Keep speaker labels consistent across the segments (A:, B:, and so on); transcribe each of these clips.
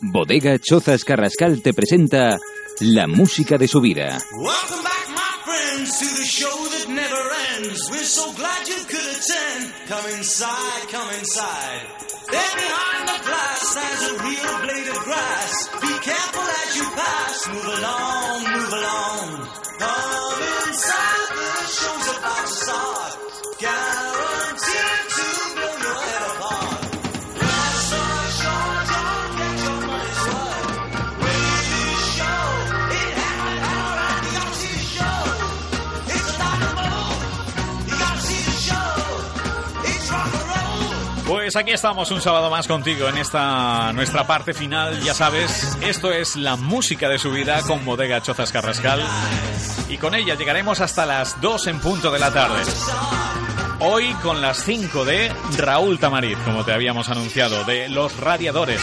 A: Bodega Chozas Carrascal te presenta la música de su vida.
B: Welcome back, my friends,
C: Pues aquí estamos un sábado más contigo en esta nuestra parte final, ya sabes, esto es la música de su vida con Bodega Chozas Carrascal y con ella llegaremos hasta las 2 en punto de la tarde. Hoy con las 5 de Raúl Tamariz, como te habíamos anunciado, de Los Radiadores,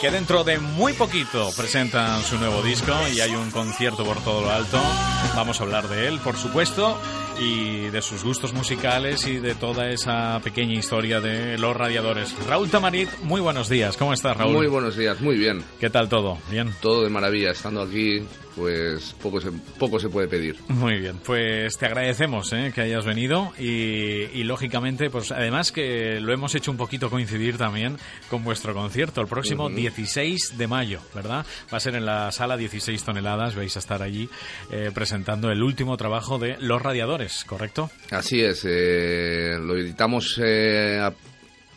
C: que dentro de muy poquito presentan su nuevo disco y hay un concierto por todo lo alto. Vamos a hablar de él, por supuesto, y de sus gustos musicales y de toda esa pequeña historia de Los Radiadores. Raúl Tamariz, muy buenos días. ¿Cómo estás, Raúl?
D: Muy buenos días, muy bien.
C: ¿Qué tal todo? ¿Bien?
D: Todo de maravilla. Estando aquí, pues poco se, poco se puede pedir.
C: Muy bien, pues te agradecemos ¿eh? que hayas venido y, y, lógicamente, pues además que lo hemos hecho un poquito coincidir también con vuestro concierto el próximo 16 de mayo, ¿verdad? Va a ser en la sala 16 toneladas, vais a estar allí eh, presentando el último trabajo de Los Radiadores, ¿correcto?
D: Así es, eh, lo editamos eh, a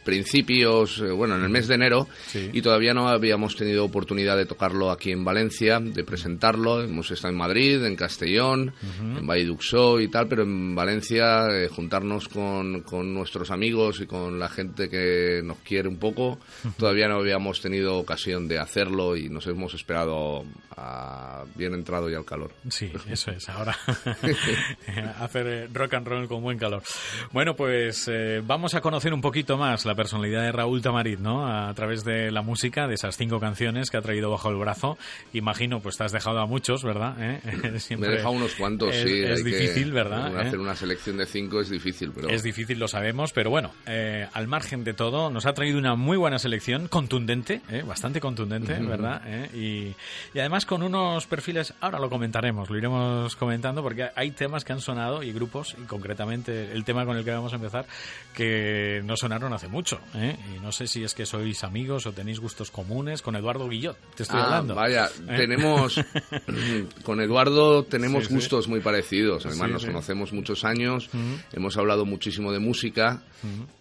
D: principios, eh, bueno, en el mes de enero
C: Sí.
D: y todavía no habíamos tenido oportunidad de tocarlo aquí en Valencia, de presentarlo. Hemos estado en Madrid, en Castellón, en Valleduxó y tal, pero en Valencia eh, juntarnos con, con nuestros amigos y con la gente que nos quiere un poco, todavía no habíamos tenido ocasión de hacerlo y nos hemos esperado a bien entrado ya el calor.
C: Sí, eso es, ahora hacer eh, rock and roll con buen calor. Bueno, pues eh, vamos a conocer un poquito más la personalidad de Raúl Tamarit, ¿no? A través de la música, de esas cinco canciones que ha traído bajo el brazo. Imagino, pues te has dejado a muchos, ¿verdad? ¿Eh?
D: Me
C: Siempre
D: he dejado unos cuantos,
C: es,
D: sí.
C: Es difícil, ¿verdad? ¿Eh?
D: Hacer una selección de cinco es difícil, pero
C: Es difícil, lo sabemos, pero bueno, eh, al margen de todo, nos ha traído una muy buena selección, contundente, eh, bastante contundente, ¿verdad? Eh, y, y además con unos perfiles, ahora lo comentaremos, lo iremos comentando, porque hay temas que han sonado y grupos, y concretamente el tema con el que vamos a empezar, que no sonaron hace mucho. ¿Eh? Y no sé si es que sois amigos o tenéis gustos comunes con Eduardo Guillot, te estoy
D: Ah,
C: hablando.
D: vaya,
C: ¿Eh?
D: tenemos con Eduardo tenemos
C: Sí, sí.
D: gustos muy parecidos. Además
C: Sí,
D: nos conocemos muchos años, hemos hablado muchísimo de música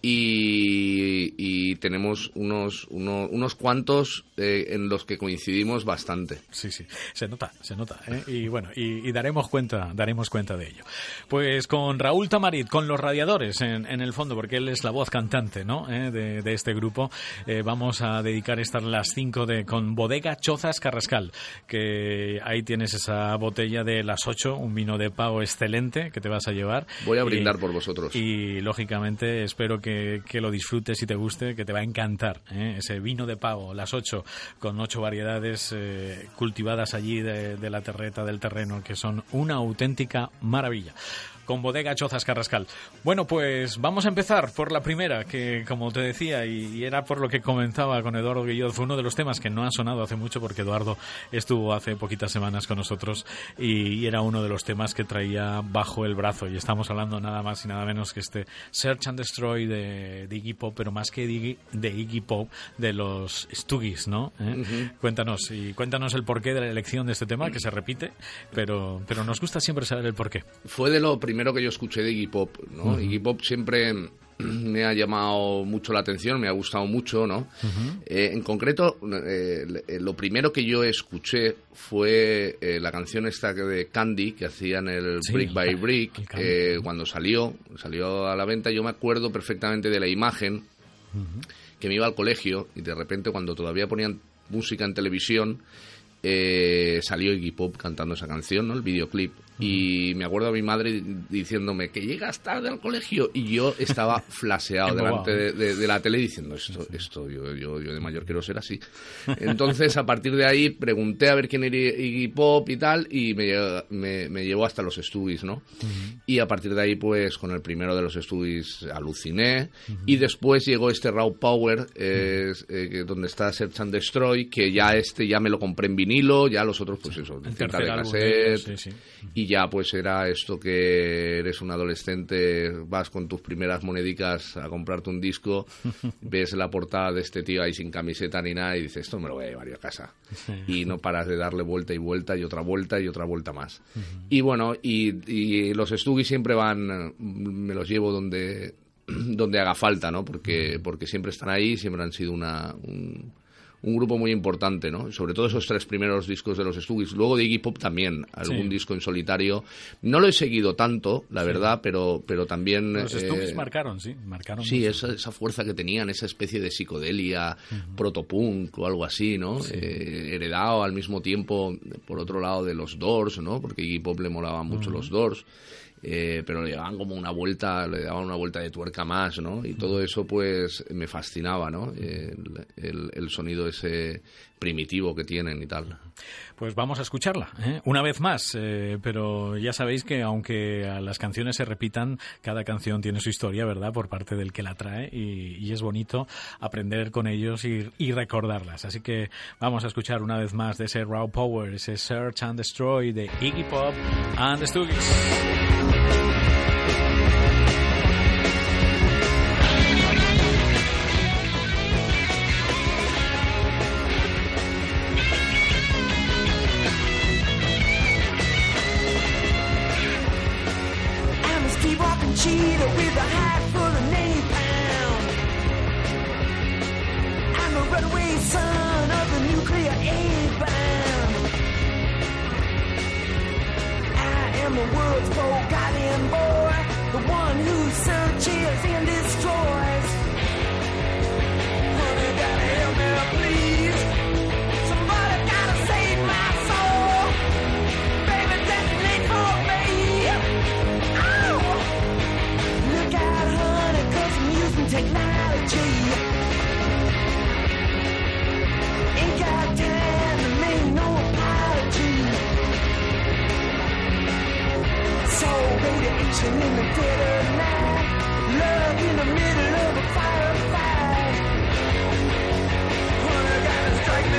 D: y, y tenemos unos uno- unos cuantos eh, en los que coincidimos bastante.
C: Sí, sí, se nota, se nota. ¿eh? Y bueno, y, y daremos cuenta, daremos cuenta de ello. Pues con Raúl Tamarit, con los radiadores en, en el fondo, porque él es la voz cantante, ¿no? ¿Eh? De, de este grupo, eh, vamos a dedicar estas las cinco de con Bodega Chozas Carrascal, que ahí tienes esa botella de las ocho, un vino de pago excelente que te vas a llevar.
D: Voy a
C: Y-
D: brindar por vosotros.
C: y lógicamente espero que, que lo disfrutes y te guste, que te va a encantar. ¿eh? Ese vino de pago, las ocho, con ocho variedades cultivadas allí de, de la terreta, del terreno, que son una auténtica maravilla. Con bodega Chozas Carrascal. Bueno, pues vamos a empezar por la primera, que como te decía, y, y era por lo que comentaba con Eduardo Guillot, fue uno de los temas que no ha sonado hace mucho porque Eduardo estuvo hace poquitas semanas con nosotros y, y era uno de los temas que traía bajo el brazo. Y estamos hablando nada más y nada menos que este Search and Destroy de, de Iggy Pop, pero más que de Iggy, de Iggy Pop, de los Stooges, ¿no? ¿Eh? Cuéntanos, y cuéntanos el porqué de la elección de este tema, que se repite, pero, pero nos gusta siempre saber el porqué.
D: Fue de lo primero que yo escuché de Iggy Pop, ¿no? Iggy Pop siempre me ha llamado mucho la atención, me ha gustado mucho, ¿no? Eh, en concreto, eh, le- lo primero que yo escuché fue eh, la canción esta de Candy que hacían el
C: Sí,
D: Brick by Brick eh, cuando salió, salió a la venta. Yo me acuerdo perfectamente de la imagen que me iba al colegio y de repente cuando todavía ponían música en televisión eh, salió Iggy Pop cantando esa canción, ¿no? El videoclip. Y me acuerdo a mi madre diciéndome que llegas tarde al colegio y yo estaba flaseado delante de, de, la tele diciendo esto, esto yo, yo, yo, de mayor quiero ser así. Entonces a partir de ahí pregunté a ver quién era Iggy Pop y tal y me, me, me llevó hasta los estudios, ¿no? Y a partir de ahí pues con el primero de los estudios aluciné. Y después llegó este Raw Power eh, donde está Search and Destroy que ya este ya me lo compré en vinilo, ya los otros pues eso, de
C: álbum,
D: cassette.
C: sí, sí.
D: y ya pues era esto que eres un adolescente, vas con tus primeras monedicas a comprarte un disco, ves la portada de este tío ahí sin camiseta ni nada y dices, esto me lo voy a llevar yo a casa. Y no paras de darle vuelta y vuelta y otra vuelta y otra vuelta más. Y bueno, y, y los Stuggy siempre van, me los llevo donde donde haga falta, ¿no? Porque, porque siempre están ahí, siempre han sido una, un, un grupo muy importante, ¿no? Sobre todo esos tres primeros discos de los Stooges. Luego de Iggy Pop también, algún
C: Sí.
D: disco en solitario. No lo he seguido tanto, la verdad, pero, pero también...
C: Los
D: eh,
C: Stooges marcaron, sí, marcaron.
D: Sí, esa, esa fuerza que tenían, esa especie de psicodelia, protopunk o algo así, ¿no? Eh, heredado al mismo tiempo, por otro lado, de los Doors, ¿no? Porque Iggy Pop le molaban mucho los Doors. Eh, pero le daban como una vuelta, le daban una vuelta de tuerca más, ¿no? Y todo eso, pues, me fascinaba, ¿no? El, sonido ese primitivo que tienen y tal.
C: Pues vamos a escucharla, ¿eh? una vez más. eh, pero ya sabéis que aunque las canciones se repitan, cada canción tiene su historia, ¿verdad? Por parte del que la trae y, es bonito aprender con ellos y, y recordarlas. Así que vamos a escuchar una vez más de ese Raw Power, ese Search and Destroy de Iggy Pop and the Stooges.
E: We're the high. In the dead of night. Love in the middle of a gotta strike.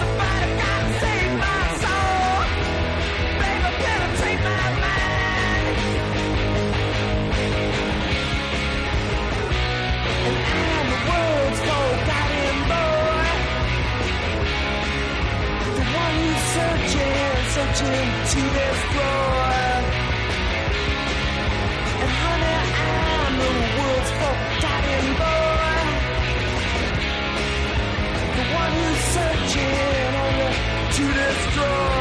E: Somebody gotta save my soul. Baby, penetrate my mind. And I'm the world's boy. The one who's searching, searching to destroy. To destroy.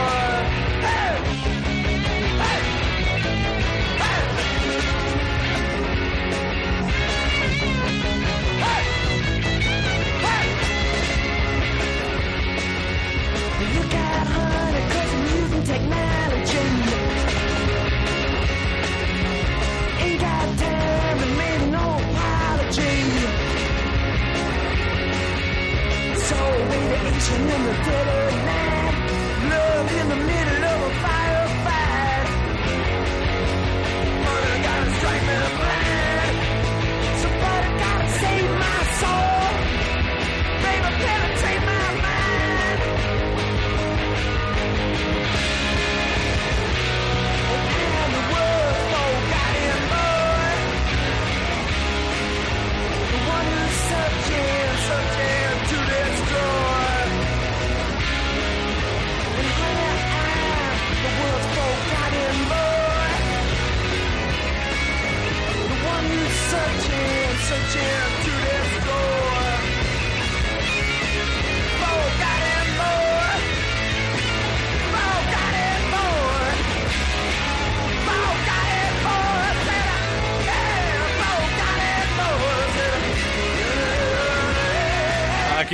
E: Radiation in the dead of night. Love in the middle of a firefight. Honey, gotta strike me blind. Somebody gotta save my soul. Baby, penetrate my mind. I'm the. The one who's searching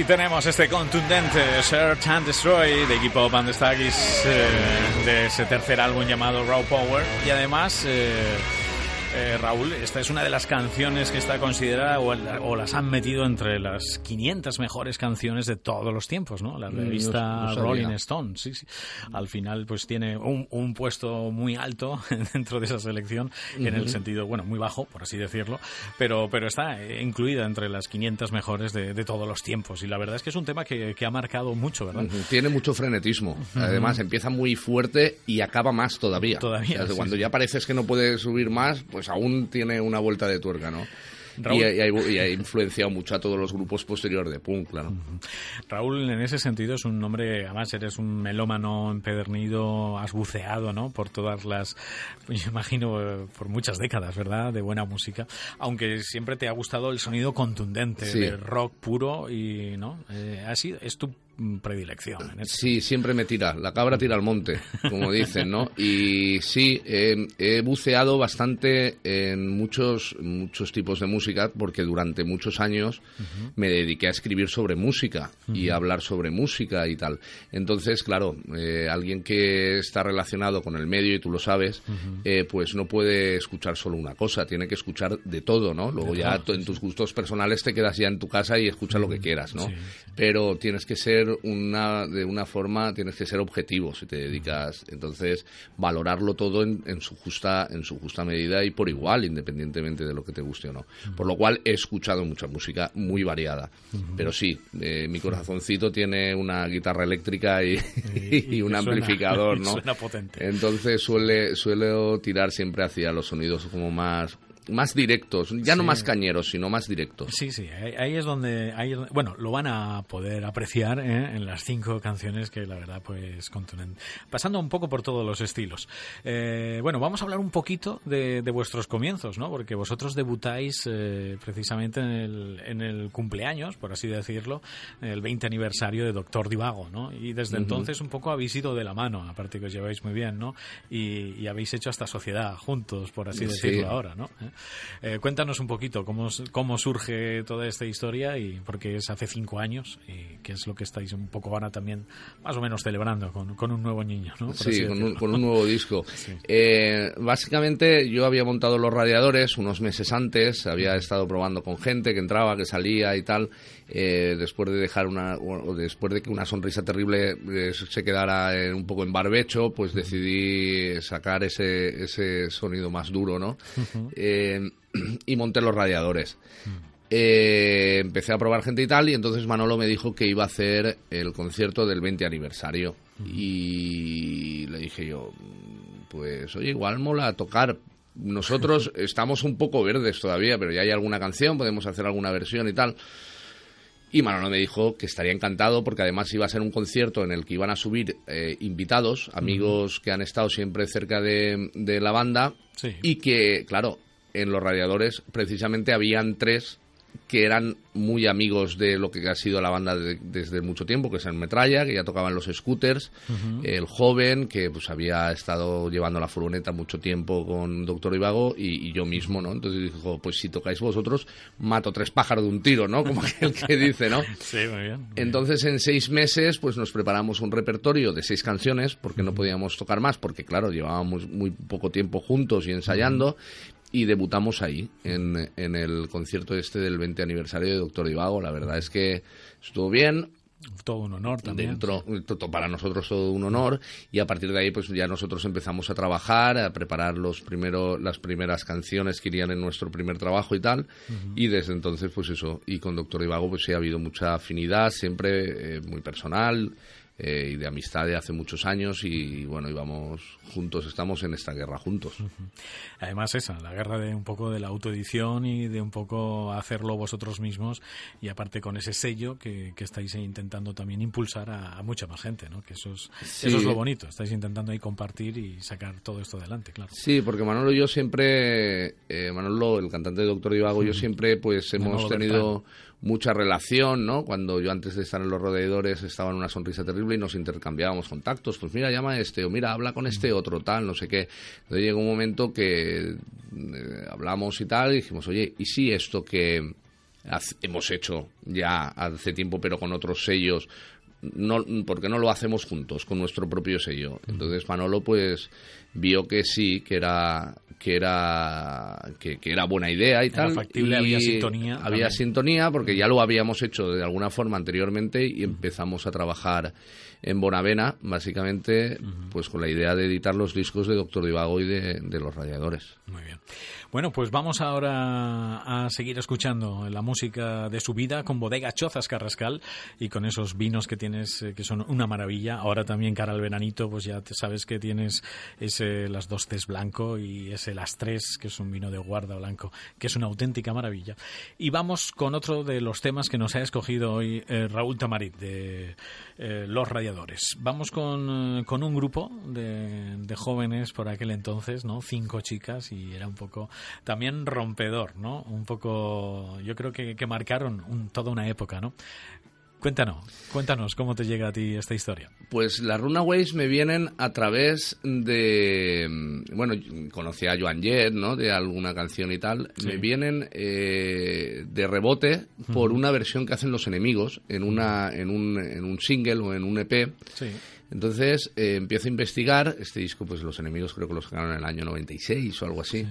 C: Aquí tenemos este contundente Search and Destroy de Iggy Pop and the Staggies eh, de ese tercer álbum llamado Raw Power. Y además eh, eh, Raúl, esta es una de las canciones que está considerada o, o las han metido entre las 500 mejores canciones de todos los tiempos, ¿no? La
D: Mm,
C: revista
D: no- no sabía.
C: Rolling Stone, sí, sí. Al final, pues tiene un, un puesto muy alto dentro de esa selección, en el sentido, bueno, muy bajo, por así decirlo, pero, pero está eh, incluida entre las 500 mejores de, de todos los tiempos. Y la verdad es que es un tema que, que ha marcado mucho, ¿verdad?
D: Tiene mucho frenetismo. Además, empieza muy fuerte y acaba más todavía.
C: Todavía,
D: O sea,
C: sí,
D: cuando
C: sí.
D: ya pareces que no puede subir más, pues aún tiene una vuelta de tuerca, ¿no?
C: Raúl.
D: Y, ha, y ha influenciado mucho a todos los grupos posteriores de punk, claro.
C: Raúl, en ese sentido, es un hombre, además eres un melómano empedernido, has buceado, ¿no? Por todas las, yo imagino, por muchas décadas, ¿verdad? De buena música. Aunque siempre te ha gustado el sonido contundente,
D: Sí.
C: de rock puro y, ¿no? Eh, así es tu predilección. en.
D: Sí, siempre me tira. La cabra tira al monte, como dicen, ¿no? Y sí, eh, he buceado bastante en muchos, muchos tipos de música porque durante muchos años me dediqué a escribir sobre música y a hablar sobre música y tal. Entonces, claro, eh, alguien que está relacionado con el medio, y tú lo sabes, eh, pues no puede escuchar solo una cosa, tiene que escuchar de todo, ¿no? Luego ya en tus gustos personales te quedas ya en tu casa y escuchas lo que quieras, ¿no?
C: Sí,
D: pero tienes que ser una de una forma tienes que ser objetivo si te dedicas. Entonces valorarlo todo en, en su justa en su justa medida y por igual independientemente de lo que te guste o no. Por lo cual he escuchado mucha música muy variada. Pero sí eh, mi corazoncito tiene una guitarra eléctrica y,
C: Y-
D: y
C: y
D: un amplificador no
C: suena potente.
D: entonces suele suelo tirar siempre hacia los sonidos como más más directos ya no más cañeros sino más directos
C: Sí, sí, ahí, es donde, ahí es donde- bueno, lo van a poder apreciar ¿eh? en las cinco canciones que la verdad pues contundente. Pasando un poco por todos los estilos. Eh, bueno, vamos a hablar un poquito de, de vuestros comienzos, ¿no? Porque vosotros debutáis eh, precisamente en el, en el cumpleaños, por así decirlo, el 20 aniversario de Doctor Divago, ¿no? Y desde entonces un poco habéis ido de la mano, aparte que os lleváis muy bien, ¿no? Y, y habéis hecho hasta sociedad juntos, por así
D: Sí.
C: decirlo ahora, ¿no? ¿Eh? Cuéntanos un poquito cómo, cómo surge toda esta historia y porque es hace cinco años y qué es lo que estáis un poco ahora también más o menos celebrando con, con un nuevo niño, ¿no? Por
D: Sí, con un, con un nuevo disco. Eh, básicamente yo había montado los radiadores unos meses antes, había estado probando con gente que entraba, que salía y tal. Eh, después de dejar una, o después de que una sonrisa terrible eh, se quedara eh, un poco en barbecho, pues decidí sacar ese, ese sonido más duro, ¿no? Eh, y monté los radiadores. Eh, empecé a probar gente y tal, y entonces Manolo me dijo que iba a hacer el concierto del 20 aniversario. Y le dije yo, pues oye, igual mola tocar. Nosotros estamos un poco verdes todavía, pero ya hay alguna canción, podemos hacer alguna versión y tal. Y Manolo me dijo que estaría encantado porque además iba a ser un concierto en el que iban a subir eh, invitados, amigos que han estado siempre cerca de, de la banda
C: Sí.
D: y que, claro, en los radiadores precisamente habían tres que eran muy amigos de lo que ha sido la banda de- desde mucho tiempo, que es el Metralla, que ya tocaban los scooters, el joven, que pues había estado llevando la furgoneta mucho tiempo con Doctor Ivago, y, y yo mismo, ¿no? Entonces dijo, pues si tocáis vosotros, mato tres pájaros de un tiro, ¿no? Como aquel que dice, ¿no?
C: Sí, muy bien. muy bien.
D: Entonces, en seis meses, pues nos preparamos un repertorio de seis canciones, porque no podíamos tocar más, porque claro, llevábamos muy poco tiempo juntos y ensayando, y debutamos ahí, en, en el concierto este del 20 aniversario de Doctor Divago. La verdad es que estuvo bien,
C: Todo un honor también.
D: dentro para nosotros todo un honor. Y a partir de ahí pues ya nosotros empezamos a trabajar a preparar los primero las primeras canciones que irían en nuestro primer trabajo y tal. Y desde entonces pues eso. Y con Doctor Ivago pues sí ha habido mucha afinidad siempre eh, muy personal eh, y de amistad de hace muchos años y bueno íbamos juntos estamos en esta guerra juntos
C: Además esa, la guerra de un poco de la autoedición y de un poco hacerlo vosotros mismos y aparte con ese sello que, que estáis intentando también impulsar a, a mucha más gente, ¿no? Que eso es,
D: Sí.
C: eso es lo bonito, estáis intentando ahí compartir y sacar todo esto adelante, claro.
D: Sí, porque Manolo y yo siempre, eh, Manolo, el cantante de Doctor Ivago, yo siempre pues hemos
C: Manolo
D: tenido mucha relación, ¿no? Cuando yo antes de estar en los rodeadores estaba en una sonrisa terrible y nos intercambiábamos contactos. Pues mira, llama a este, o mira, habla con este otro, tal, no sé qué. Entonces llegó un momento que eh, hablamos y tal, y dijimos, oye, ¿y si esto que hemos hecho ya hace tiempo, pero con otros sellos. No, porque no lo hacemos juntos con nuestro propio sello. Entonces Manolo pues vio que sí, que era que era que, que era buena idea y
C: Era
D: tal.
C: factible,
D: y
C: había sintonía
D: Había
C: también.
D: sintonía porque ya lo habíamos hecho de alguna forma anteriormente y empezamos a trabajar en Bonavena, básicamente, pues con la idea de editar los discos de Doctor Divago y de, de los Radiadores.
C: Muy bien. Bueno, pues vamos ahora a seguir escuchando la música de su vida con Bodega Chozas Carrascal y con esos vinos que tienes eh, que son una maravilla. Ahora también cara al veranito, pues ya te sabes que tienes ese Las Dos Tés Blanco y ese Las Tres, que es un vino de guarda blanco, que es una auténtica maravilla. Y vamos con otro de los temas que nos ha escogido hoy eh, Raúl Tamarit de eh, Los Radiadores. Vamos con, eh, con un grupo de, de jóvenes por aquel entonces, ¿no? Cinco chicas y era un poco también rompedor, ¿no? Un poco, yo creo que, que marcaron un- toda una época, ¿no? Cuéntanos, cuéntanos cómo te llega a ti esta historia.
D: Pues las Runaways me vienen a través de. Bueno, conocí a Joan Jett, ¿no? De alguna canción y tal.
C: Sí.
D: Me vienen eh, de rebote por una versión que hacen los enemigos en, una, en, un, en un single o en un EP.
C: Sí.
D: Entonces eh, empiezo a investigar. Este disco, pues los enemigos creo que lo sacaron en el año 96 o algo así.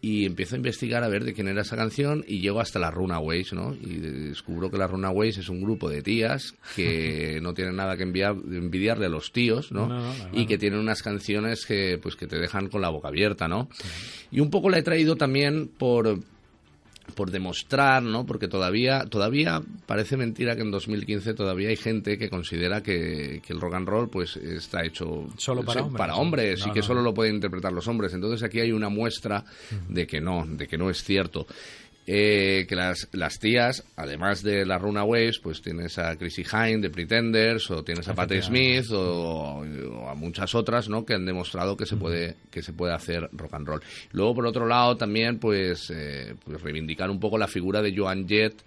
D: Y empiezo a investigar a ver de quién era esa canción y llego hasta las Runaways, ¿no? Y descubro que las Runaways es un grupo de tías que no tienen nada que enviar, envidiarle a los tíos, ¿no?
C: No, no, no,
D: y que tienen unas canciones que, pues, que te dejan con la boca abierta, ¿no? Y un poco la he traído también por por demostrar, ¿no? Porque todavía, todavía parece mentira que en 2015 todavía hay gente que considera que, que el rock and roll pues está hecho
C: Solo para
D: sí,
C: hombres,
D: para
C: ¿no?
D: hombres
C: No,
D: y que
C: no.
D: solo lo pueden interpretar los hombres. Entonces aquí hay una muestra de que no, de que no es cierto. Eh, que las, las tías, además de las Runaways, pues tienes a Chrissy Hine de Pretenders, o tienes a Patti Smith, o, o a muchas otras, ¿no? Que han demostrado que se puede que se puede hacer rock and roll. Luego, por otro lado, también, pues, eh, pues reivindicar un poco la figura de Joan Jett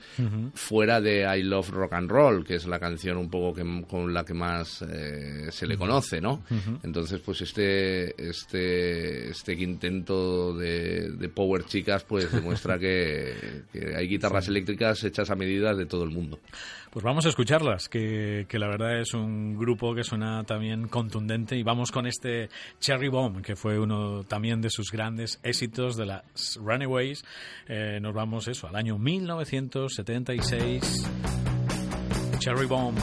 D: fuera de I Love Rock and Roll, que es la canción un poco que, con la que más eh, se le conoce, ¿no? Entonces, pues este este este quinteto de, de Power Chicas, pues demuestra que, que hay guitarras eléctricas hechas a medida de todo el mundo.
C: Pues vamos a escucharlas, que, que la verdad es un grupo que suena también contundente y vamos con este Cherry Bomb, que fue uno también de sus grandes éxitos de las Runaways. Eh, nos vamos eso, al año 1976. Cherry Bomb.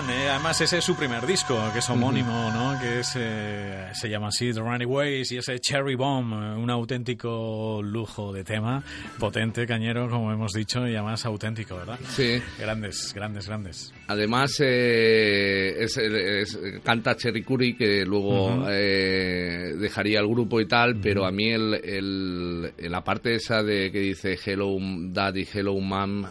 C: Eh, Además, ese es su primer disco, que es homónimo, ¿no? Que es, eh, se llama así, The Runaways, y ese Cherry Bomb, eh, un auténtico lujo de tema, potente, cañero, como hemos dicho, y además auténtico, ¿verdad?
D: Sí.
C: Grandes, grandes, grandes.
D: Además, eh, es, es- canta Cherry Curry, que luego eh, dejaría el grupo y tal, pero a mí el, el- la parte esa de que dice Hello Daddy, Hello Mom,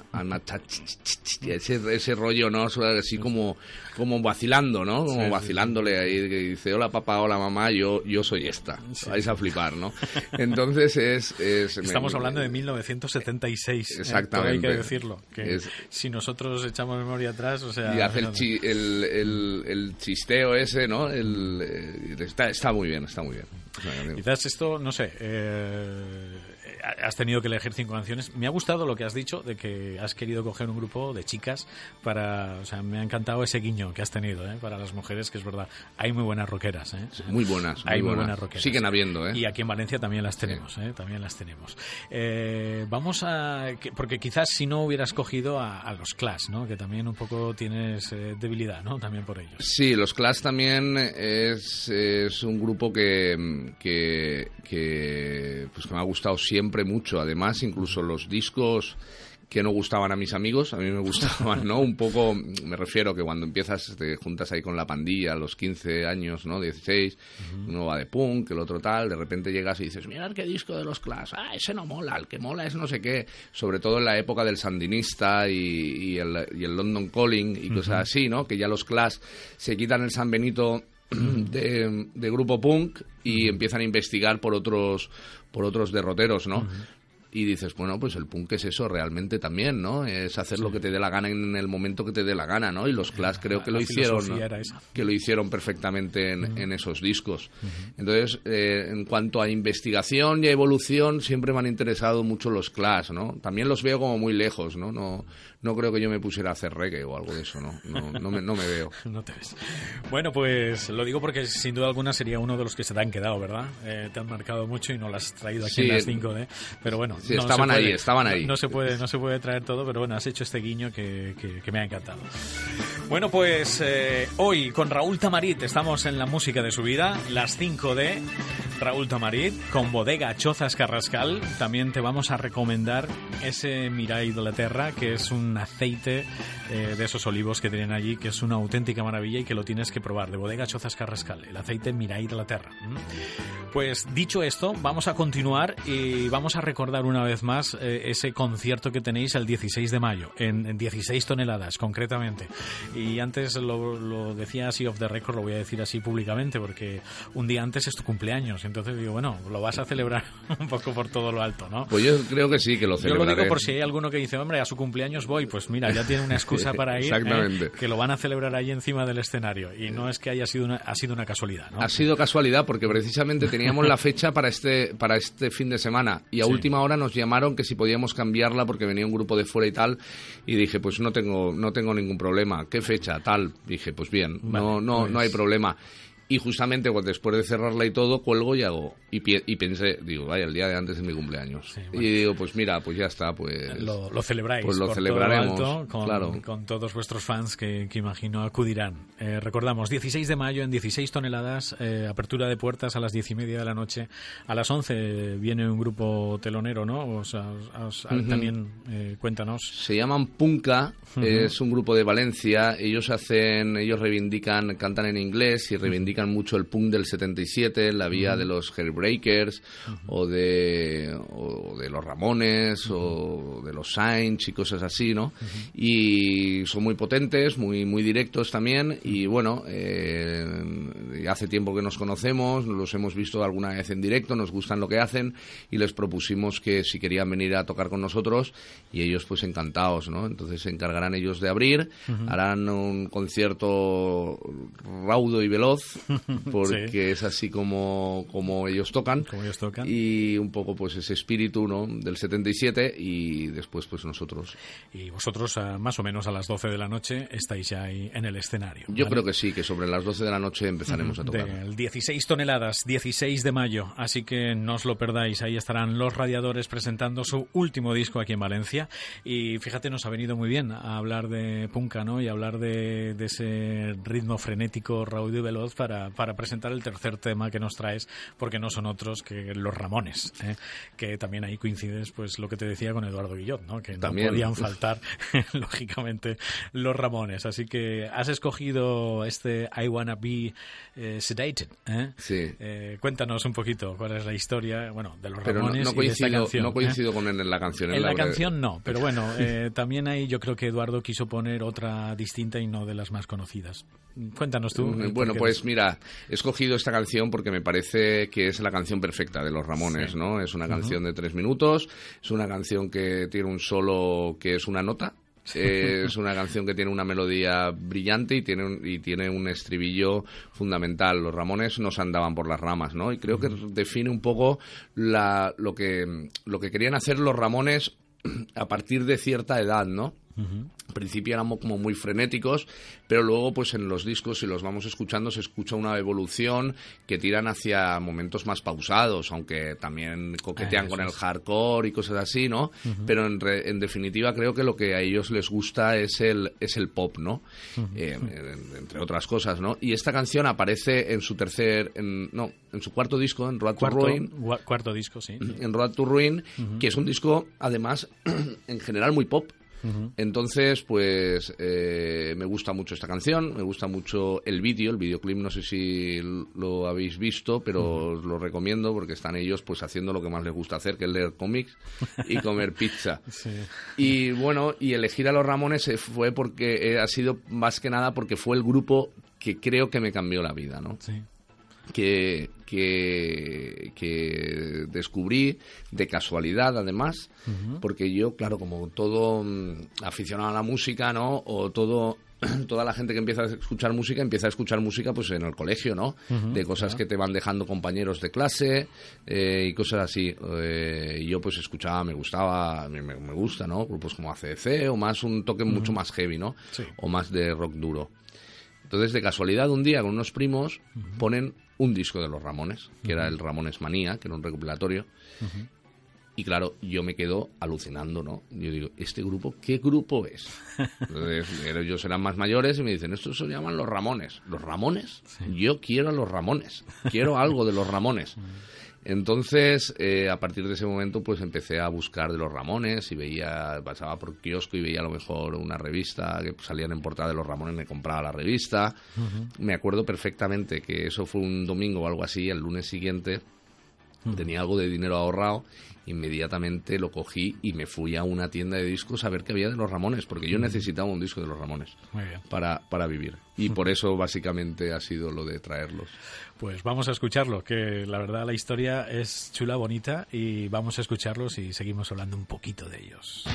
D: ese, ese rollo, ¿no? Así como, como vacilando, ¿no? Como
C: sí,
D: vacilándole ahí, que dice, hola papá, hola mamá, yo, yo soy esta. Vais a flipar, ¿no? Entonces es... es- me-
C: Estamos hablando de 1976. eh,
D: Exactamente.
C: todo hay que decirlo. Que
D: Es-
C: si nosotros echamos memoria atrás, o sea.
D: y hace el, chi- el, el- el chisteo ese, ¿no? El, eh, está, está muy bien, está muy bien. O sea,
C: Quizás esto, no sé, eh, has tenido que elegir cinco canciones. Me ha gustado lo que has dicho de que has querido coger un grupo de chicas para, o sea, me ha encantado ese guiño que has tenido, ¿eh? Para las mujeres, que es verdad, hay muy buenas rockeras, ¿eh?
D: Muy buenas, muy
C: hay muy
D: buenas.
C: buenas rockeras.
D: Siguen habiendo, ¿eh?
C: Y aquí en Valencia también las tenemos, ¿eh? También las tenemos. Eh, vamos a, que- porque quizás si no hubieras cogido a, a los Clash, ¿no? Que también un poco tienes eh, debilidad, ¿no? También por ellos.
D: Sí, los Clash también es, es un grupo que, que, que, pues que me ha gustado siempre mucho. Además, incluso los discos que no gustaban a mis amigos, a mí me gustaban, ¿no? Un poco, me refiero que cuando empiezas, te juntas ahí con la pandilla a los 15 años, ¿no? 16, uno va de punk, el otro tal, de repente llegas y dices, mirad qué disco de los Clash, ah, ese no mola, el que mola es no sé qué, sobre todo en la época del Sandinista y, y el, y el London Calling y cosas así, ¿no? Que ya los Clash se quitan el San Benito de, de grupo punk y empiezan a investigar por otros por otros derroteros, ¿no? Y dices, bueno, pues el punk es eso realmente también, ¿no? Es hacer lo que te dé la gana en el momento que te dé la gana, ¿no? Y los Clash creo que lo hicieron, que lo hicieron perfectamente en, en esos discos. Entonces, eh, en cuanto a investigación y a evolución, siempre me han interesado mucho los Clash, ¿no? También los veo como muy lejos, ¿no? No, no creo que yo me pusiera a hacer reggae o algo de eso, ¿no? No, no, me, no me veo.
C: No te ves. Bueno, pues lo digo porque sin duda alguna sería uno de los que se te han quedado, ¿verdad? Eh, te han marcado mucho y no lo has traído aquí
D: Sí,
C: en las
D: eh,
C: 5 d Pero bueno,
D: sí,
C: no
D: estaban ahí,
C: puede-
D: estaban
C: no-
D: ahí.
C: No, se puede, no se puede traer todo, pero bueno, has hecho este guiño que, que- que me ha encantado. Bueno, pues eh, hoy con Raúl Tamarit estamos en la música de su vida, las 5 d Raúl Tamarit, con Bodega Chozas Carrascal. También te vamos a recomendar ese Mirai de la Terra, que es un aceite eh, de esos olivos que tienen allí, que es una auténtica maravilla y que lo tienes que probar, de Bodega Chozas Carrascal, el aceite Mirai de la Terra. ¿m? Pues dicho esto, vamos a continuar y vamos a recordar una vez más eh, ese concierto que tenéis el 16 de mayo, en, en 16 toneladas concretamente. Y antes lo, lo decía así off the record, lo voy a decir así públicamente, porque un día antes es tu cumpleaños, entonces digo, bueno, lo vas a celebrar un poco por todo lo alto, ¿no?
D: Pues yo creo que sí, que lo
C: Yo lo
D: celebraré.
C: digo por si hay alguno que dice, hombre, a su cumpleaños voy, pues mira, ya tiene una excusa para ir,
D: Exactamente.
C: ¿eh? que lo van a celebrar ahí encima del escenario. Y no es que haya sido una, ha sido una casualidad, ¿no?
D: Ha sido casualidad porque precisamente teníamos la fecha para este para este fin de semana y a
C: Sí.
D: última hora nos llamaron que si podíamos cambiarla porque venía un grupo de fuera y tal y dije pues no tengo no tengo ningún problema qué fecha tal dije pues bien no
C: Vale,
D: no
C: pues-
D: no hay problema y justamente pues, después de cerrarla y todo cuelgo y hago y, y pensé digo vaya el día de antes de mi cumpleaños
C: Sí, bueno.
D: y digo pues mira pues ya está pues
C: lo, lo celebráis.
D: Pues lo
C: por todo
D: celebraremos,
C: alto, con,
D: claro.
C: con todos vuestros fans que, que imagino acudirán. Eh, recordamos, 16 de mayo en 16 toneladas, eh, apertura de puertas a las 10 y media de la noche. A las 11 viene un grupo telonero, ¿no? O sea, os- os- también eh, cuéntanos.
D: Se llaman Punka, es un grupo de Valencia. Ellos hacen, ellos reivindican, cantan en inglés y reivindican mucho el punk del 77, la vía de los Hairbreakers o de o de los Ramones o de los Saints y cosas así, ¿no? Y son muy potentes, muy muy directos también y bueno, eh, hace tiempo que nos conocemos, los hemos visto alguna vez en directo, nos gustan lo que hacen y les propusimos que si querían venir a tocar con nosotros y ellos pues encantados, ¿no? Entonces se encargarán ellos de abrir, harán un concierto raudo y veloz porque es así como, como ellos tocan.
C: Como ellos tocan.
D: Y un poco pues ese espíritu ¿no? del 77 y después pues nosotros.
C: Y vosotros, a- más o menos a las 12 de la noche, estáis ya ahí en el escenario.
D: Yo
C: ¿vale?
D: creo que sí, que sobre las 12 de la noche empezaremos a tocar.
C: Del 16 toneladas, 16 de mayo. Así que no os lo perdáis. Ahí estarán los radiadores presentando su último disco aquí en Valencia. Y fíjate, nos ha venido muy bien a hablar de punka, ¿no? Y hablar de, de ese ritmo frenético, raudo y veloz para, para presentar el tercer tema que nos traes, porque no son otros que los Ramones, ¿eh? que también ahí coincides, pues lo que te decía con Eduardo Guillot, ¿no? Que
D: También.
C: no podían faltar, lógicamente, los Ramones. Así que has escogido este I Wanna Be eh, Sedated. ¿eh?
D: Sí.
C: Eh, cuéntanos un poquito cuál es la historia, bueno, de los
D: Pero no,
C: Ramones
D: no
C: y de esta
D: coincido,
C: canción.
D: no
C: ¿eh?
D: coincido con él en la canción.
C: En la
D: verdad.
C: canción no, pero bueno, eh, también ahí yo creo que Eduardo quiso poner otra distinta y no de las más conocidas. Cuéntanos tú.
D: Mm, Bueno, pues mira, he escogido esta canción porque me parece que es la canción perfecta de los Ramones,
C: Sí.
D: ¿no? Es una canción de tres minutos, es una canción que tiene un solo que es una nota, es una canción que tiene una melodía brillante y tiene un, y tiene un estribillo fundamental. Los Ramones no se andaban por las ramas, ¿no? Y creo que define un poco la, lo que lo que querían hacer los Ramones a partir de cierta edad, ¿no? Al principio éramos como muy frenéticos, pero luego pues en los discos, si los vamos escuchando, se escucha una evolución que tiran hacia momentos más pausados, aunque también coquetean
C: Ah,
D: con el hardcore y cosas así, ¿no? Pero en, re- en definitiva creo que lo que a ellos les gusta es el, es el pop, ¿no? Eh, en- entre otras cosas, ¿no? Y esta canción aparece en su tercer, en- no, en su cuarto disco, en Road to Ruin,
C: cuarto disco, sí.
D: en Road to Ruin, que es un disco, además, en general muy pop. Entonces, pues eh, me gusta mucho esta canción, me gusta mucho el vídeo, el videoclip, no sé si lo habéis visto, pero os lo recomiendo porque están ellos pues haciendo lo que más les gusta hacer, que es leer cómics y comer pizza.
C: Sí.
D: Y bueno, y elegir a los Ramones eh, fue porque eh, ha sido más que nada porque fue el grupo que creo que me cambió la vida, ¿no?
C: Sí.
D: Que, que, que descubrí de casualidad además, porque yo, claro, como todo mm, aficionado a la música, ¿no? O todo toda la gente que empieza a escuchar música empieza a escuchar música pues en el colegio, ¿no? de cosas que te van dejando compañeros de clase eh, y cosas así. Eh, yo pues escuchaba, me gustaba, me, me- gusta, ¿no? Grupos como ACDC o más un toque mucho más heavy, ¿no?
C: Sí.
D: O más de rock duro. Entonces, de casualidad, un día con unos primos ponen un disco de los Ramones, que era el Ramones Manía, que era un recopilatorio. Y claro, yo me quedo alucinando, ¿no? Yo digo, ¿este grupo qué grupo es? Entonces, ellos eran más mayores y me dicen, estos se llaman los Ramones. ¿Los Ramones? Yo quiero a los Ramones. Quiero algo de los Ramones. Entonces, eh, a partir de ese momento, pues empecé a buscar de los Ramones y veía, pasaba por kiosco y veía a lo mejor una revista que salían en portada de los Ramones, me compraba la revista. Me acuerdo perfectamente que eso fue un domingo o algo así, el lunes siguiente tenía algo de dinero ahorrado, inmediatamente lo cogí y me fui a una tienda de discos a ver qué había de los Ramones, porque yo necesitaba un disco de los Ramones para, para vivir. Y por eso básicamente ha sido lo de traerlos.
C: Pues vamos a escucharlo, que la verdad la historia es chula, bonita, y vamos a escucharlos y seguimos hablando un poquito de ellos.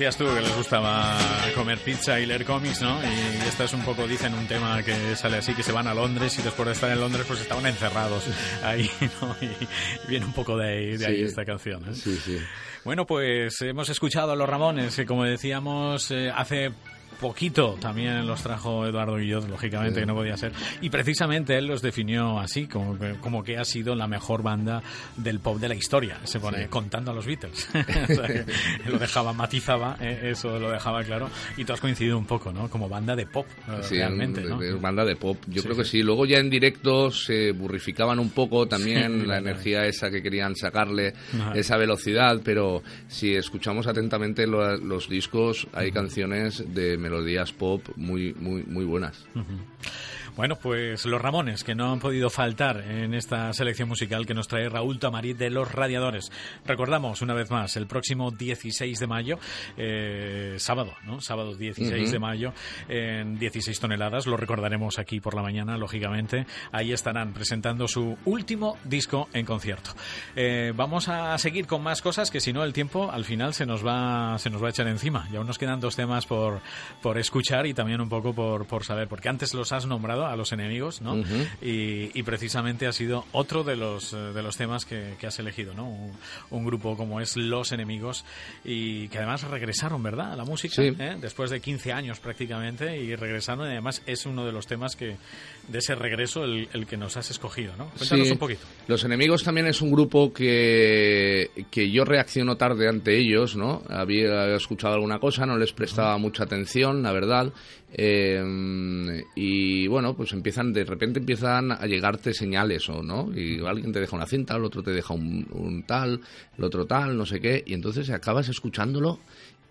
C: Decías tú, que les gustaba comer pizza y leer cómics, ¿no? Y esto es un poco, dicen un tema que sale así, que se van a Londres y después de estar en Londres pues estaban encerrados ahí, ¿no? Y, y viene un poco de ahí, de ahí esta canción. ¿eh?
D: Sí, sí.
C: Bueno, pues hemos escuchado a los Ramones, que como decíamos, eh, hace poquito también los trajo Eduardo Guillot, lógicamente, que no podía ser. Y precisamente él los definió así, como que, como que ha sido la mejor banda del pop de la historia. Se pone contando a los Beatles. O sea, que lo dejaba, matizaba, eh, eso lo dejaba claro. Y tú has coincidido un poco, ¿no? Como banda de pop, eh,
D: Sí,
C: realmente, ¿no?
D: banda de pop. Yo creo que
C: sí.
D: Luego ya en directo se burrificaban un poco también la energía esa que querían sacarle,
C: Ajá.
D: esa velocidad, pero si escuchamos atentamente lo- los discos, hay canciones de melodías pop muy, muy, muy buenas.
C: Bueno, pues los Ramones, que no han podido faltar en esta selección musical que nos trae Raúl Tamarit de Los Radiadores. Recordamos una vez más, el próximo 16 de mayo, eh, sábado, ¿no? Sábado 16
D: Ujú.
C: de mayo, en 16 toneladas, lo recordaremos aquí por la mañana, lógicamente. Ahí estarán presentando su último disco en concierto. Eh, vamos a seguir con más cosas que si no el tiempo al final se nos va, se nos va a echar encima. Y aún nos quedan dos temas por, por escuchar y también un poco por, por saber, porque antes los has nombrado a los enemigos, ¿no?
D: Ujú.
C: y, y precisamente ha sido otro de los, eh, de los temas que, que has elegido, ¿no? Un, un grupo como es Los Enemigos y que además regresaron, ¿verdad? A la música,
D: Sí.
C: ¿eh? después de 15 años prácticamente y regresaron y además es uno de los temas que de ese regreso el, el que nos has escogido, ¿no? Cuéntanos
D: Sí.
C: un poquito.
D: Los enemigos también es un grupo que, que yo reacciono tarde ante ellos, ¿no? Había escuchado alguna cosa, no les prestaba mucha atención, la verdad. Eh, y bueno, pues empiezan, de repente empiezan a llegarte señales, o no, y alguien te deja una cinta, el otro te deja un, un tal, el otro tal, no sé qué, y entonces acabas escuchándolo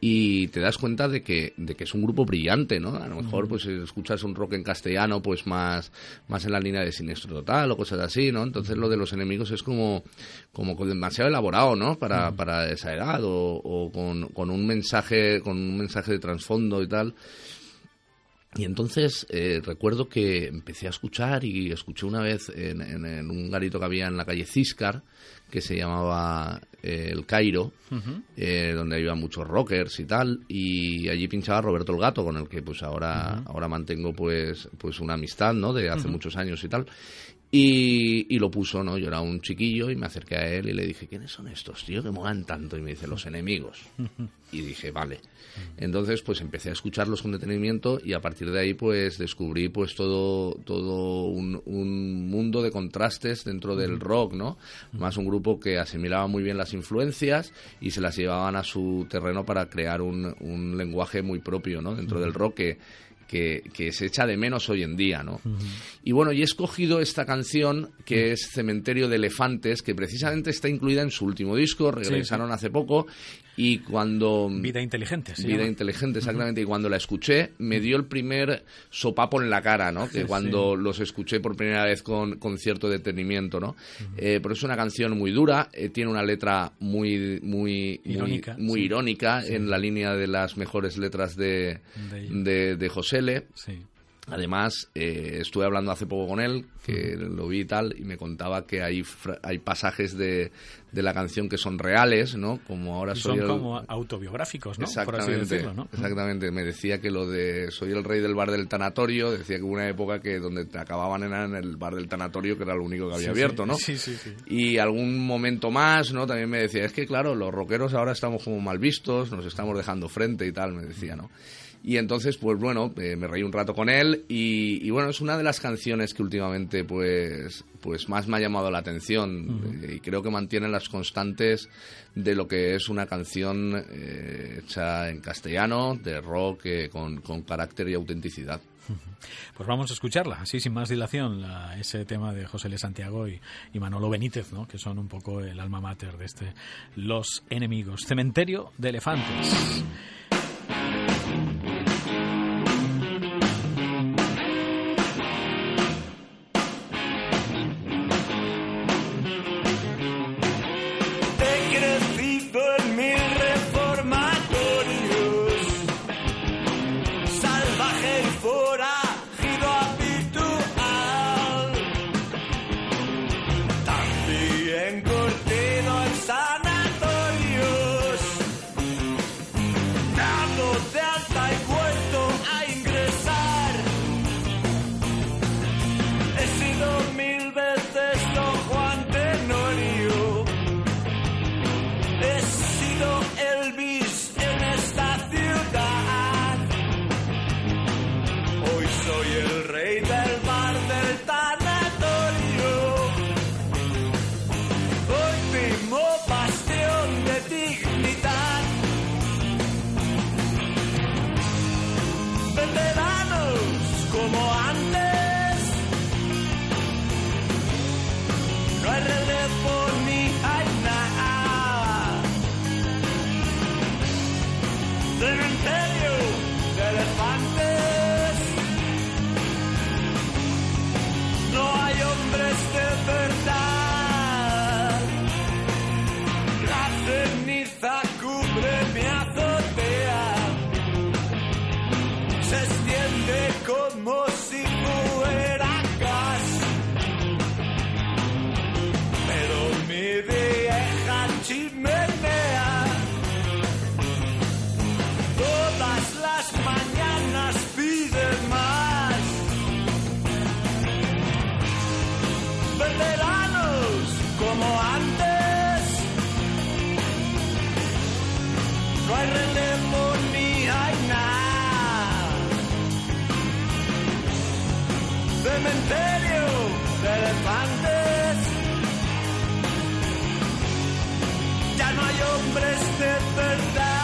D: y te das cuenta de que, de que es un grupo brillante, ¿no? A lo mejor pues escuchas un rock en castellano pues más, más en la línea de Siniestro Total o cosas así, ¿no? Entonces lo de los enemigos es como, como demasiado elaborado, ¿no? Para, para esa edad o, o con, con un mensaje, con un mensaje de trasfondo y tal. Y entonces eh, recuerdo que empecé a escuchar y escuché una vez en, en- en un garito que había en la calle Ciscar, que se llamaba eh, El Cairo, eh, donde había muchos rockers y tal, y allí pinchaba Roberto el Gato, con el que pues ahora, ahora mantengo pues, pues una amistad, ¿no? De hace muchos años y tal. Y, y lo puso, ¿no? Yo era un chiquillo y me acerqué a él y le dije, ¿quiénes son estos, tío, que molan tanto? Y me dice, los enemigos. Y dije, vale. Entonces, pues empecé a escucharlos con detenimiento y a partir de ahí, pues descubrí pues todo, todo un, un mundo de contrastes dentro del rock, ¿no? Más un grupo que asimilaba muy bien las influencias y se las llevaban a su terreno para crear un, un lenguaje muy propio, ¿no? Dentro del rock que, que, que se echa de menos hoy en día, ¿no? Y bueno, y he escogido esta canción que es Cementerio de Elefantes, que precisamente está incluida en su último disco, regresaron hace poco, y cuando...
C: Vida inteligente, se
D: Vida
C: llama.
D: inteligente, exactamente. Y cuando la escuché, me dio el primer sopapo en la cara, ¿no? Que cuando los escuché por primera vez con, con cierto detenimiento, ¿no? Eh, pero es una canción muy dura, eh, tiene una letra muy, muy,
C: Irónica,
D: muy,
C: sí.
D: irónica, en la línea de las mejores letras de,
C: De
D: de, de Josele.
C: Sí.
D: Además, eh, estuve hablando hace poco con él, que lo vi y tal, y me contaba que hay, hay pasajes de, de la canción que son reales, ¿no? Como ahora soy
C: son
D: el...
C: como autobiográficos, ¿no? Por así
D: Exactamente,
C: decirlo, ¿no?
D: exactamente. Me decía que lo de soy el rey del bar del tanatorio, decía que hubo una época que donde te acababan era en el bar del tanatorio, que era lo único que había
C: Sí,
D: abierto. ¿no?
C: Sí, sí, sí.
D: Y algún momento más, ¿no? También me decía, es que claro, los rockeros ahora estamos como mal vistos, nos estamos dejando frente y tal, me decía, ¿no? Y entonces, pues bueno, eh, me reí un rato con él y, y, bueno, es una de las canciones que últimamente pues, pues más me ha llamado la atención eh, y creo que mantiene las constantes de lo que es una canción eh, hecha en castellano, de rock, eh, con, con carácter y autenticidad.
C: Pues vamos a escucharla, así sin más dilación, la- ese tema de José L. Santiago y, y Manolo Benítez, ¿no? que son un poco el alma mater de este Los Enemigos. Cementerio de Elefantes.
B: Cementerio de elefantes. Ya no hay hombres de verdad.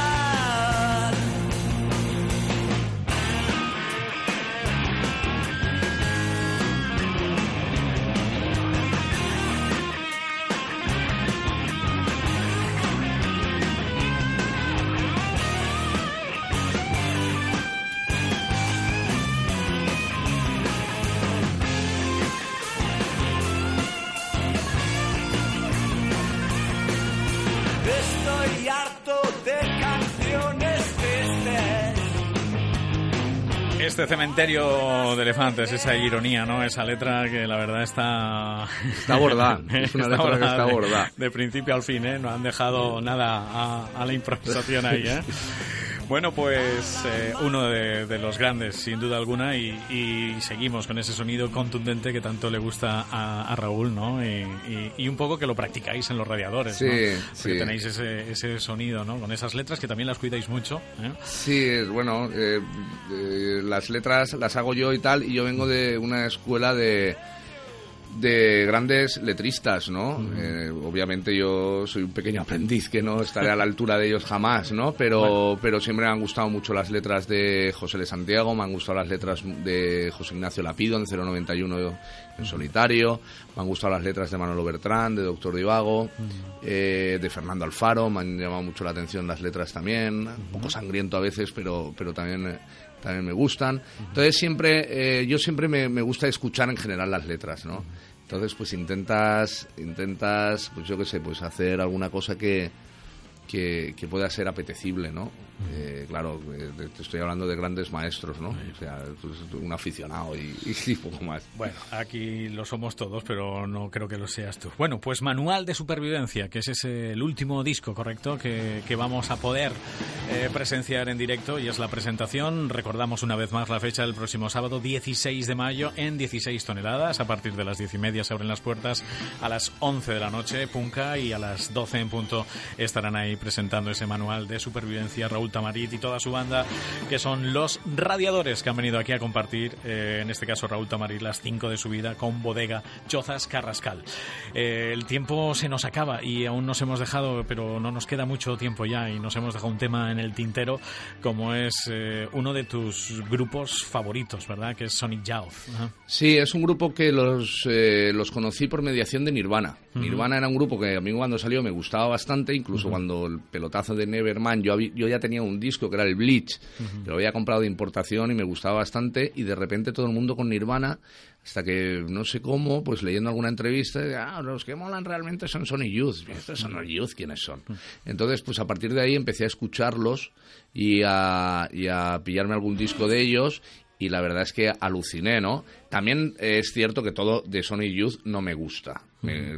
C: Este cementerio de elefantes, esa ironía, ¿no? Esa letra que la verdad está...
D: Está bordada, es una letra que está
C: de-
D: bordada.
C: De, principio al fin, ¿eh? No han dejado nada a, a la improvisación ahí, ¿eh? Bueno, pues eh, uno de, de los grandes, sin duda alguna, y, y seguimos con ese sonido contundente que tanto le gusta a, a Raúl, ¿no? Y, y- y un poco que lo practicáis en los radiadores, ¿no?
D: Sí,
C: Porque
D: sí.
C: tenéis ese, ese sonido, ¿no? Con esas letras que también las cuidáis mucho, ¿eh?
D: Sí, bueno, eh, eh, las letras las hago yo y tal, y yo vengo de una escuela de de grandes letristas, ¿no? Eh, obviamente yo soy un pequeño aprendiz que no estaré a la altura de ellos jamás, ¿no? Pero, pero siempre me han gustado mucho las letras de José de Santiago, me han gustado las letras de José Ignacio Lapido en 091 en solitario, me han gustado las letras de Manolo Bertrán, de Doctor Divago, eh, de Fernando Alfaro, me han llamado mucho la atención las letras también, un poco sangriento a veces, pero, pero también... eh, también me gustan. Entonces siempre, eh, yo siempre me, me gusta escuchar en general las letras, ¿no? Entonces pues intentas, intentas, pues yo qué sé, pues hacer alguna cosa que, que, que pueda ser apetecible, ¿no? Eh, claro, eh, te estoy hablando de grandes maestros, ¿no? O sea, un aficionado y, y poco más.
C: Bueno, aquí lo somos todos, pero no creo que lo seas tú. Bueno, pues Manual de Supervivencia, que ese es el último disco, ¿correcto? Que, que vamos a poder eh, presenciar en directo y es la presentación. Recordamos una vez más la fecha del próximo sábado, 16 de mayo, en 16 toneladas. A partir de las 10 y media se abren las puertas. A las 11 de la noche, Punca, y a las 12 en punto estarán ahí presentando ese manual de supervivencia. Raúl Tamarit y toda su banda, que son los radiadores que han venido aquí a compartir, eh, en este caso Raúl Tamarit, las 5 de su vida con Bodega Chozas Carrascal. Eh, el tiempo se nos acaba y aún nos hemos dejado, pero no nos queda mucho tiempo ya y nos hemos dejado un tema en el tintero como es eh, uno de tus grupos favoritos, ¿verdad? Que es Sonic Youth.
D: Sí, es un grupo que los, los conocí por mediación de Nirvana. Nirvana era un grupo que a mí cuando salió me gustaba bastante, incluso cuando el pelotazo de Neverman, yo, yo ya tenía un disco que era el Bleach, que lo había comprado de importación y me gustaba bastante, y de repente todo el mundo con Nirvana, hasta que no sé cómo, pues leyendo alguna entrevista, ah, los que molan realmente son Sony Youth. Estos son los Youth, ¿quiénes son? Entonces, pues a partir de ahí empecé a escucharlos y a, y a pillarme algún disco de ellos y la verdad es que aluciné, ¿no? También es cierto que todo de Sony Youth no me gusta.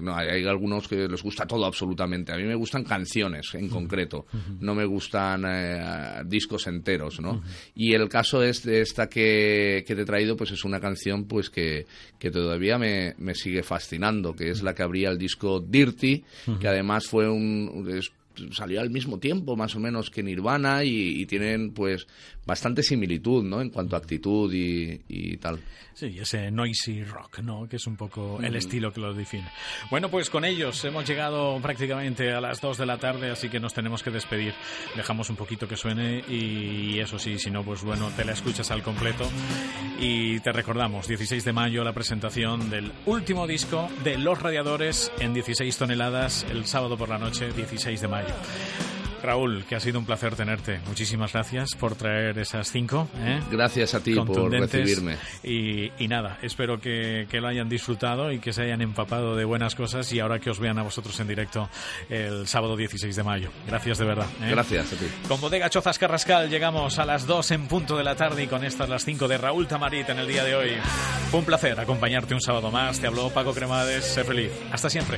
D: No, hay, algunos que les gusta todo absolutamente. A mí me gustan canciones en concreto, no me gustan eh, discos enteros, ¿no? Y el caso es de esta que, que te he traído, pues es una canción pues que, que todavía me, me sigue fascinando, que es la que abría el disco Dirty, que además fue un... es- salió al mismo tiempo más o menos que Nirvana y, y tienen pues bastante similitud ¿no? en cuanto a actitud y, y tal.
C: Sí, ese noisy rock, ¿no? Que es un poco el estilo que los define. Bueno, pues con ellos hemos llegado prácticamente a las 2 de la tarde, así que nos tenemos que despedir. Dejamos un poquito que suene y eso sí, si no, pues bueno, te la escuchas al completo. Y te recordamos, 16 de mayo, la presentación del último disco de Los Radiadores en 16 toneladas, el sábado por la noche, 16 de mayo. Raúl, que ha sido un placer tenerte. Muchísimas gracias por traer esas cinco. ¿eh?
D: Gracias a ti por recibirme.
C: Y, y nada, espero que, que lo hayan disfrutado y que se hayan empapado de buenas cosas y ahora que os vean a vosotros en directo el sábado 16 de mayo. Gracias de verdad. ¿eh?
D: Gracias a ti.
C: Con Bodega Chozas Carrascal llegamos a las 2 en punto de la tarde y con estas las 5 de Raúl Tamarit en el día de hoy. Fue un placer acompañarte un sábado más. Te habló Paco Cremades. Sé feliz. Hasta siempre.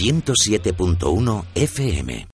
F: 107.1 FM.